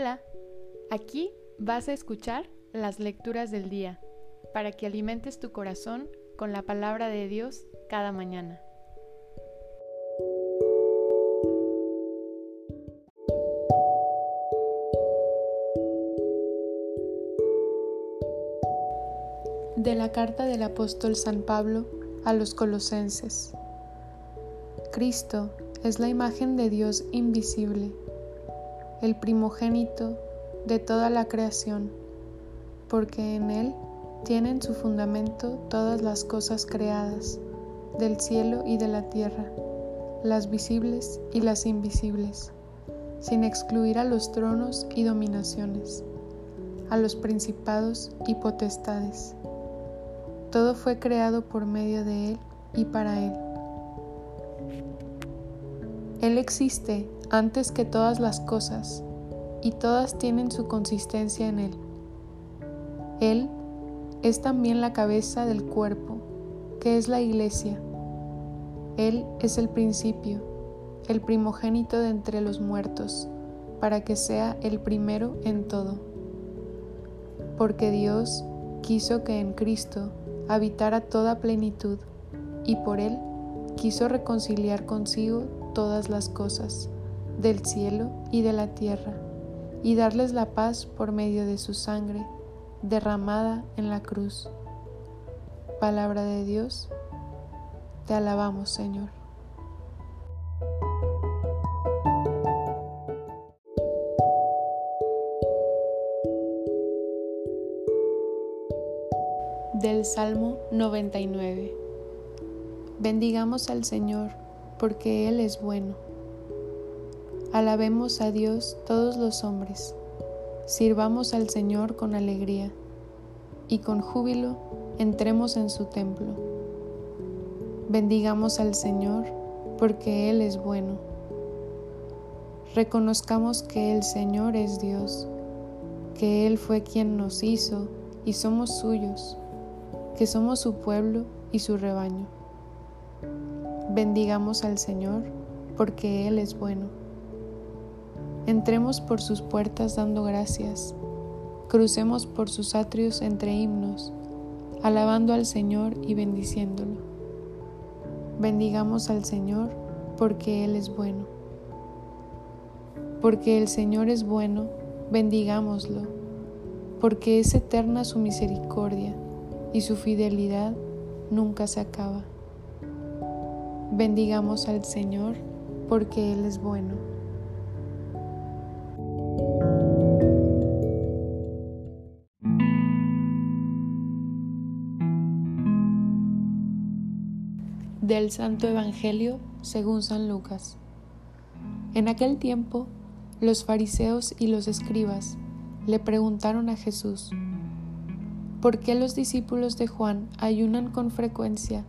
Hola, aquí vas a escuchar las lecturas del día para que alimentes tu corazón con la palabra de Dios cada mañana. De la carta del apóstol San Pablo a los colosenses. Cristo es la imagen de Dios invisible el primogénito de toda la creación, porque en Él tienen su fundamento todas las cosas creadas, del cielo y de la tierra, las visibles y las invisibles, sin excluir a los tronos y dominaciones, a los principados y potestades. Todo fue creado por medio de Él y para Él. Él existe antes que todas las cosas, y todas tienen su consistencia en Él. Él es también la cabeza del cuerpo, que es la iglesia. Él es el principio, el primogénito de entre los muertos, para que sea el primero en todo. Porque Dios quiso que en Cristo habitara toda plenitud, y por Él quiso reconciliar consigo todas las cosas del cielo y de la tierra, y darles la paz por medio de su sangre derramada en la cruz. Palabra de Dios, te alabamos Señor. Del Salmo 99 Bendigamos al Señor, porque Él es bueno Alabemos a Dios todos los hombres, sirvamos al Señor con alegría, y con júbilo entremos en su templo. Bendigamos al Señor, porque Él es bueno. Reconozcamos que el Señor es Dios, que Él fue quien nos hizo y somos suyos, que somos su pueblo y su rebaño. Bendigamos al Señor, porque Él es bueno. Entremos por sus puertas dando gracias, crucemos por sus atrios entre himnos, alabando al Señor y bendiciéndolo. Bendigamos al Señor porque Él es bueno. Porque el Señor es bueno, bendigámoslo, porque es eterna su misericordia y su fidelidad nunca se acaba. Bendigamos al Señor porque Él es bueno. Del Santo Evangelio según San Lucas. En aquel tiempo, los fariseos y los escribas le preguntaron a Jesús, ¿por qué los discípulos de Juan ayunan con frecuencia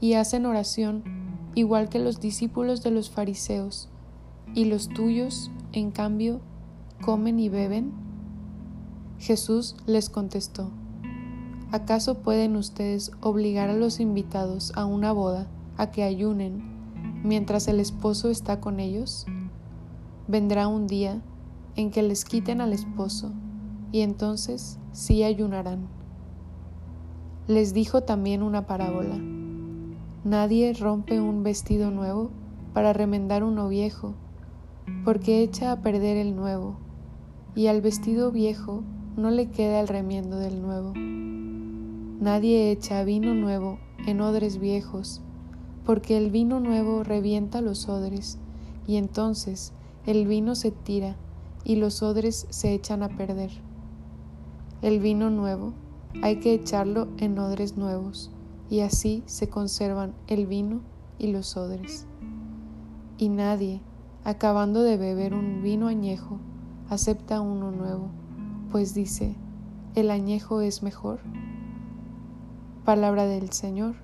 y hacen oración igual que los discípulos de los fariseos, y los tuyos, en cambio, comen y beben? Jesús les contestó, ¿acaso pueden ustedes obligar a los invitados a una boda a que ayunen mientras el esposo está con ellos? Vendrá un día en que les quiten al esposo y entonces sí ayunarán. Les dijo también una parábola. Nadie rompe un vestido nuevo para remendar uno viejo, porque echa a perder el nuevo, y al vestido viejo no le queda el remiendo del nuevo. Nadie echa vino nuevo en odres viejos, porque el vino nuevo revienta los odres, y entonces el vino se tira y los odres se echan a perder. El vino nuevo hay que echarlo en odres nuevos, y así se conservan el vino y los odres. Y nadie, acabando de beber un vino añejo, acepta uno nuevo, pues dice, el añejo es mejor. Palabra del Señor.